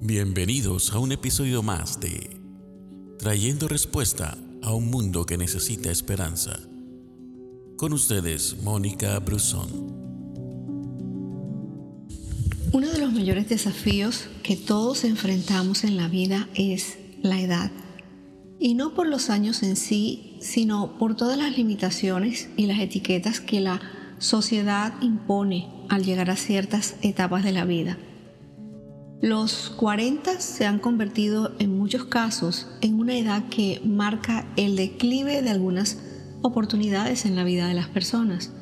Bienvenidos a un episodio más de Trayendo respuesta a un mundo que necesita esperanza. Con ustedes, Mónica Brusón. Uno de los mayores desafíos que todos enfrentamos en la vida es la edad. Y no por los años en sí, sino por todas las limitaciones y las etiquetas que la sociedad impone al llegar a ciertas etapas de la vida. Los 40 se han convertido en muchos casos en una edad que marca el declive de algunas oportunidades en la vida de las personas.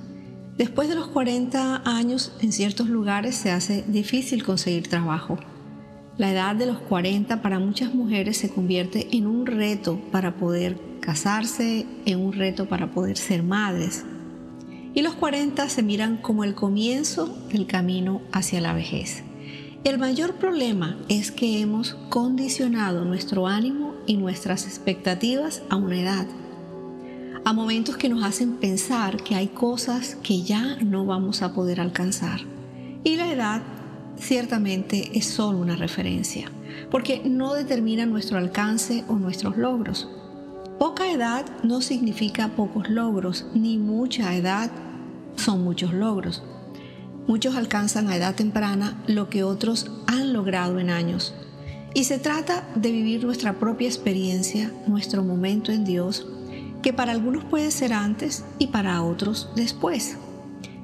Después de los 40 años, en ciertos lugares se hace difícil conseguir trabajo. La edad de los 40 para muchas mujeres se convierte en un reto para poder casarse, en un reto para poder ser madres. Y los 40 se miran como el comienzo del camino hacia la vejez. El mayor problema es que hemos condicionado nuestro ánimo y nuestras expectativas a una edad, a momentos que nos hacen pensar que hay cosas que ya no vamos a poder alcanzar. Y la edad ciertamente es solo una referencia, porque no determina nuestro alcance o nuestros logros. Poca edad no significa pocos logros, ni mucha edad son muchos logros. Muchos alcanzan a edad temprana lo que otros han logrado en años. Y se trata de vivir nuestra propia experiencia, nuestro momento en Dios, que para algunos puede ser antes y para otros después.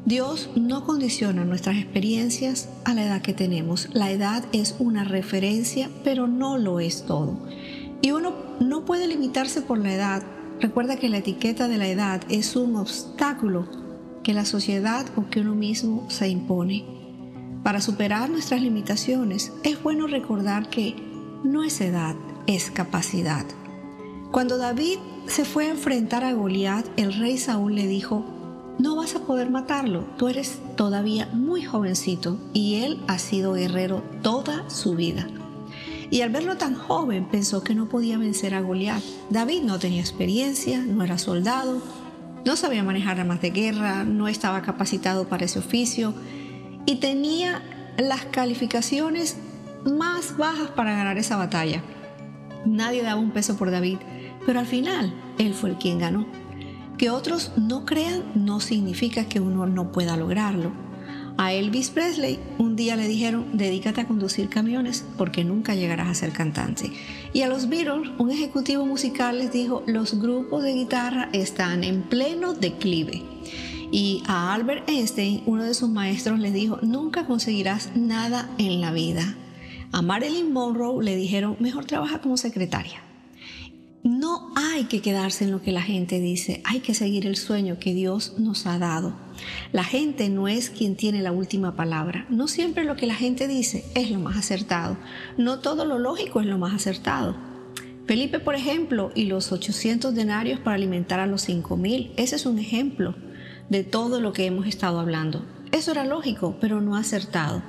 Dios no condiciona nuestras experiencias a la edad que tenemos. La edad es una referencia, pero no lo es todo. Y uno no puede limitarse por la edad. Recuerda que la etiqueta de la edad es un obstáculo que la sociedad o que uno mismo se impone. Para superar nuestras limitaciones es bueno recordar que no es edad, es capacidad. Cuando David se fue a enfrentar a Goliat, el rey Saúl le dijo, no vas a poder matarlo, tú eres todavía muy jovencito y él ha sido guerrero toda su vida. Y al verlo tan joven pensó que no podía vencer a Goliat. David no tenía experiencia, no era soldado, no sabía manejar armas de guerra, no estaba capacitado para ese oficio y tenía las calificaciones más bajas para ganar esa batalla. Nadie daba un peso por David, pero al final él fue el quien ganó. Que otros no crean no significa que uno no pueda lograrlo. A Elvis Presley un día le dijeron, dedícate a conducir camiones porque nunca llegarás a ser cantante. Y a los Beatles, un ejecutivo musical les dijo, los grupos de guitarra están en pleno declive. Y a Albert Einstein, uno de sus maestros, le dijo, nunca conseguirás nada en la vida. A Marilyn Monroe le dijeron, mejor trabaja como secretaria. No hay que quedarse en lo que la gente dice, hay que seguir el sueño que Dios nos ha dado. La gente no es quien tiene la última palabra. No siempre lo que la gente dice es lo más acertado. No todo lo lógico es lo más acertado. Felipe, por ejemplo, y los 800 denarios para alimentar a los 5000, ese es un ejemplo de todo lo que hemos estado hablando. Eso era lógico, pero no acertado.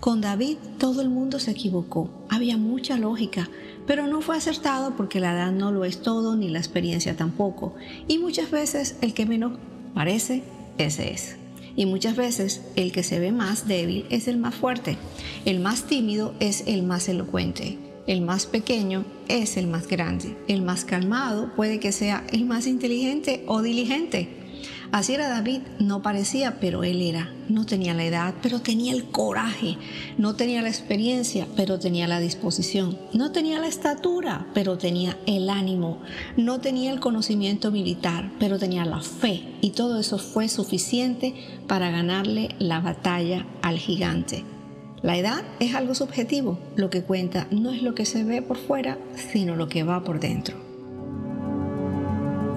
Con David todo el mundo se equivocó. Había mucha lógica pero no fue acertado porque la edad no lo es todo ni la experiencia tampoco. Y muchas veces el que menos parece, ese es. Y muchas veces el que se ve más débil es el más fuerte. El más tímido es el más elocuente. El más pequeño es el más grande. El más calmado puede que sea el más inteligente o diligente. Así era David, no parecía, pero él era. No tenía la edad, pero tenía el coraje. No tenía la experiencia, pero tenía la disposición. No tenía la estatura, pero tenía el ánimo. No tenía el conocimiento militar, pero tenía la fe. Y todo eso fue suficiente para ganarle la batalla al gigante. La edad es algo subjetivo. Lo que cuenta no es lo que se ve por fuera, sino lo que va por dentro.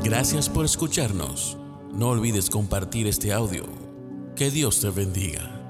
Gracias por escucharnos. No olvides compartir este audio. Que Dios te bendiga.